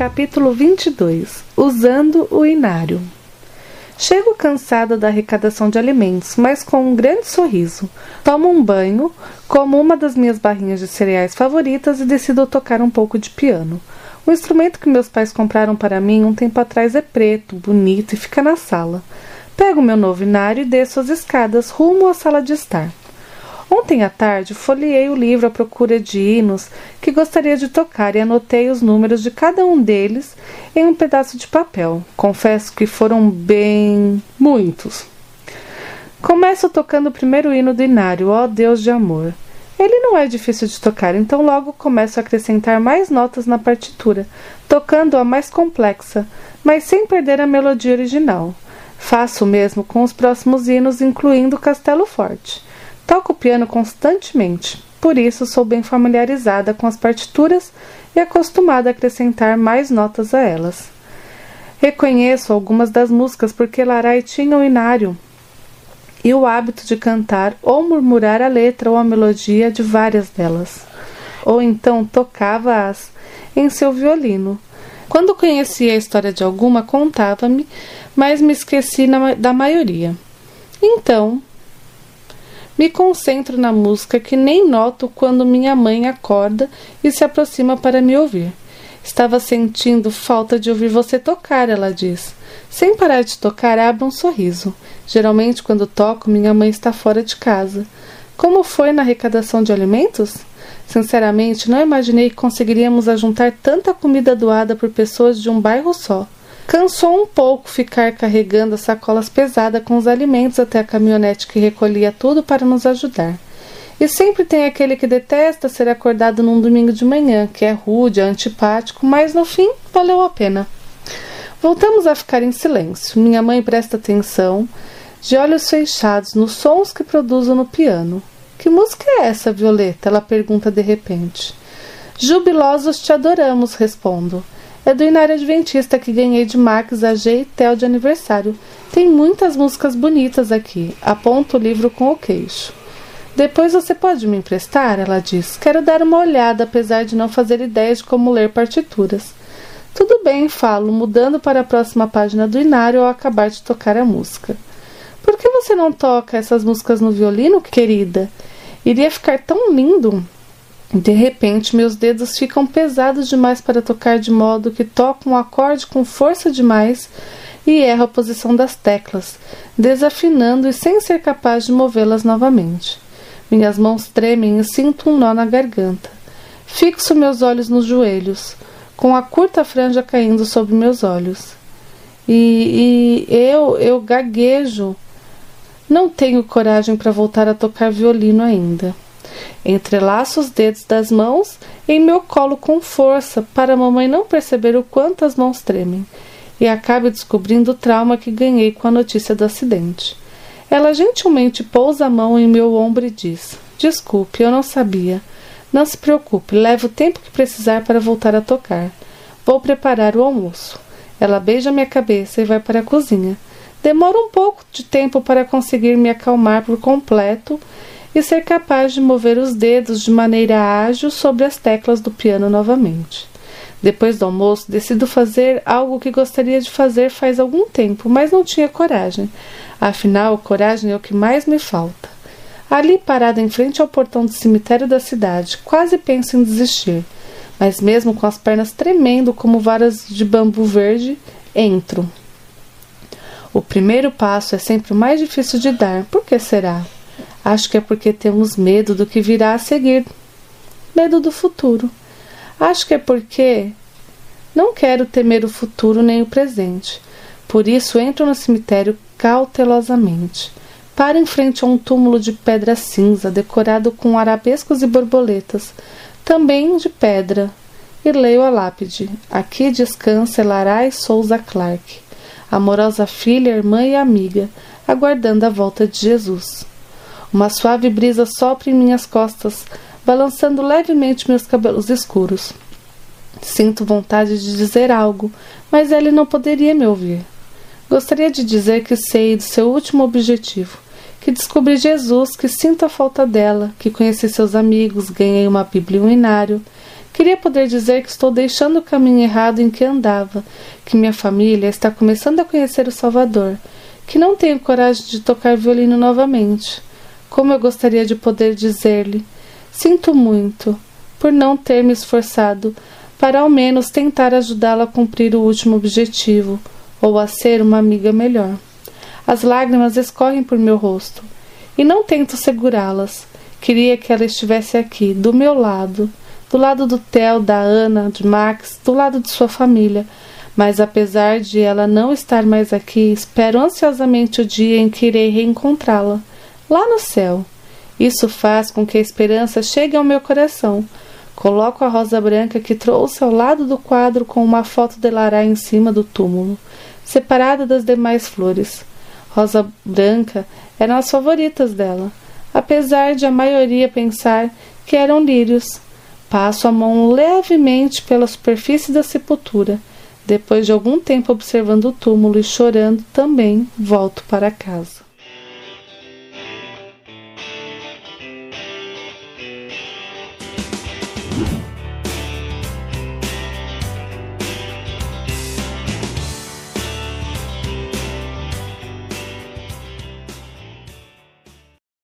Capítulo 22 Usando o inário Chego cansada da arrecadação de alimentos, mas com um grande sorriso. Tomo um banho, como uma das minhas barrinhas de cereais favoritas e decido tocar um pouco de piano. O instrumento que meus pais compraram para mim um tempo atrás é preto, bonito e fica na sala. Pego meu novo inário e desço as escadas rumo à sala de estar. Ontem à tarde folheei o livro à procura de hinos que gostaria de tocar e anotei os números de cada um deles em um pedaço de papel. Confesso que foram bem muitos. Começo tocando o primeiro hino do Inário, ó Deus de amor. Ele não é difícil de tocar, então logo começo a acrescentar mais notas na partitura, tocando a mais complexa, mas sem perder a melodia original. Faço o mesmo com os próximos hinos, incluindo Castelo Forte. Toco piano constantemente, por isso sou bem familiarizada com as partituras e acostumada a acrescentar mais notas a elas. Reconheço algumas das músicas porque Larai tinha o inário e o hábito de cantar ou murmurar a letra ou a melodia de várias delas, ou então tocava-as em seu violino. Quando conhecia a história de alguma, contava-me, mas me esqueci da maioria. Então, me concentro na música que nem noto quando minha mãe acorda e se aproxima para me ouvir. Estava sentindo falta de ouvir você tocar, ela diz. Sem parar de tocar, abre um sorriso. Geralmente, quando toco, minha mãe está fora de casa. Como foi na arrecadação de alimentos? Sinceramente, não imaginei que conseguiríamos ajuntar tanta comida doada por pessoas de um bairro só. Cansou um pouco ficar carregando as sacolas pesadas com os alimentos até a caminhonete que recolhia tudo para nos ajudar. E sempre tem aquele que detesta ser acordado num domingo de manhã, que é rude, antipático, mas no fim valeu a pena. Voltamos a ficar em silêncio. Minha mãe presta atenção, de olhos fechados, nos sons que produzo no piano. Que música é essa, Violeta? Ela pergunta de repente. Jubilosos te adoramos, respondo. É do Inário Adventista que ganhei de Max, AG e Tel de aniversário. Tem muitas músicas bonitas aqui. Aponta o livro com o queixo. Depois você pode me emprestar? Ela diz. Quero dar uma olhada, apesar de não fazer ideia de como ler partituras. Tudo bem, falo, mudando para a próxima página do Inário ao acabar de tocar a música. Por que você não toca essas músicas no violino, querida? Iria ficar tão lindo. De repente, meus dedos ficam pesados demais para tocar, de modo que toco um acorde com força demais e erro a posição das teclas, desafinando e sem ser capaz de movê-las novamente. Minhas mãos tremem e sinto um nó na garganta. Fixo meus olhos nos joelhos, com a curta franja caindo sobre meus olhos. E, e eu, eu gaguejo. Não tenho coragem para voltar a tocar violino ainda. Entrelaço os dedos das mãos em meu colo com força para a mamãe não perceber o quanto as mãos tremem e acabe descobrindo o trauma que ganhei com a notícia do acidente. Ela gentilmente pousa a mão em meu ombro e diz: Desculpe, eu não sabia. Não se preocupe, leve o tempo que precisar para voltar a tocar. Vou preparar o almoço. Ela beija minha cabeça e vai para a cozinha. Demora um pouco de tempo para conseguir me acalmar por completo e ser capaz de mover os dedos de maneira ágil sobre as teclas do piano novamente. Depois do almoço, decido fazer algo que gostaria de fazer faz algum tempo, mas não tinha coragem. Afinal, coragem é o que mais me falta. Ali, parada em frente ao portão do cemitério da cidade, quase penso em desistir, mas mesmo com as pernas tremendo como varas de bambu verde, entro. O primeiro passo é sempre o mais difícil de dar. Por que será? Acho que é porque temos medo do que virá a seguir, medo do futuro. Acho que é porque não quero temer o futuro nem o presente. Por isso entro no cemitério cautelosamente. Paro em frente a um túmulo de pedra cinza decorado com arabescos e borboletas, também de pedra, e leio a lápide: Aqui descansa Larai Souza Clark, amorosa filha, irmã e amiga, aguardando a volta de Jesus. Uma suave brisa sopra em minhas costas, balançando levemente meus cabelos escuros. Sinto vontade de dizer algo, mas ele não poderia me ouvir. Gostaria de dizer que sei do seu último objetivo, que descobri Jesus, que sinto a falta dela, que conheci seus amigos, ganhei uma Bíblia e um inário, Queria poder dizer que estou deixando o caminho errado em que andava, que minha família está começando a conhecer o Salvador, que não tenho coragem de tocar violino novamente. Como eu gostaria de poder dizer-lhe: Sinto muito por não ter me esforçado para ao menos tentar ajudá-la a cumprir o último objetivo, ou a ser uma amiga melhor. As lágrimas escorrem por meu rosto e não tento segurá-las. Queria que ela estivesse aqui, do meu lado, do lado do Theo, da Ana, de Max, do lado de sua família. Mas apesar de ela não estar mais aqui, espero ansiosamente o dia em que irei reencontrá-la, lá no céu. Isso faz com que a esperança chegue ao meu coração. Coloco a rosa branca que trouxe ao lado do quadro com uma foto de Lara em cima do túmulo, separada das demais flores. Rosa branca eram as favoritas dela, apesar de a maioria pensar que eram lírios. Passo a mão levemente pela superfície da sepultura. Depois de algum tempo observando o túmulo e chorando, também volto para casa.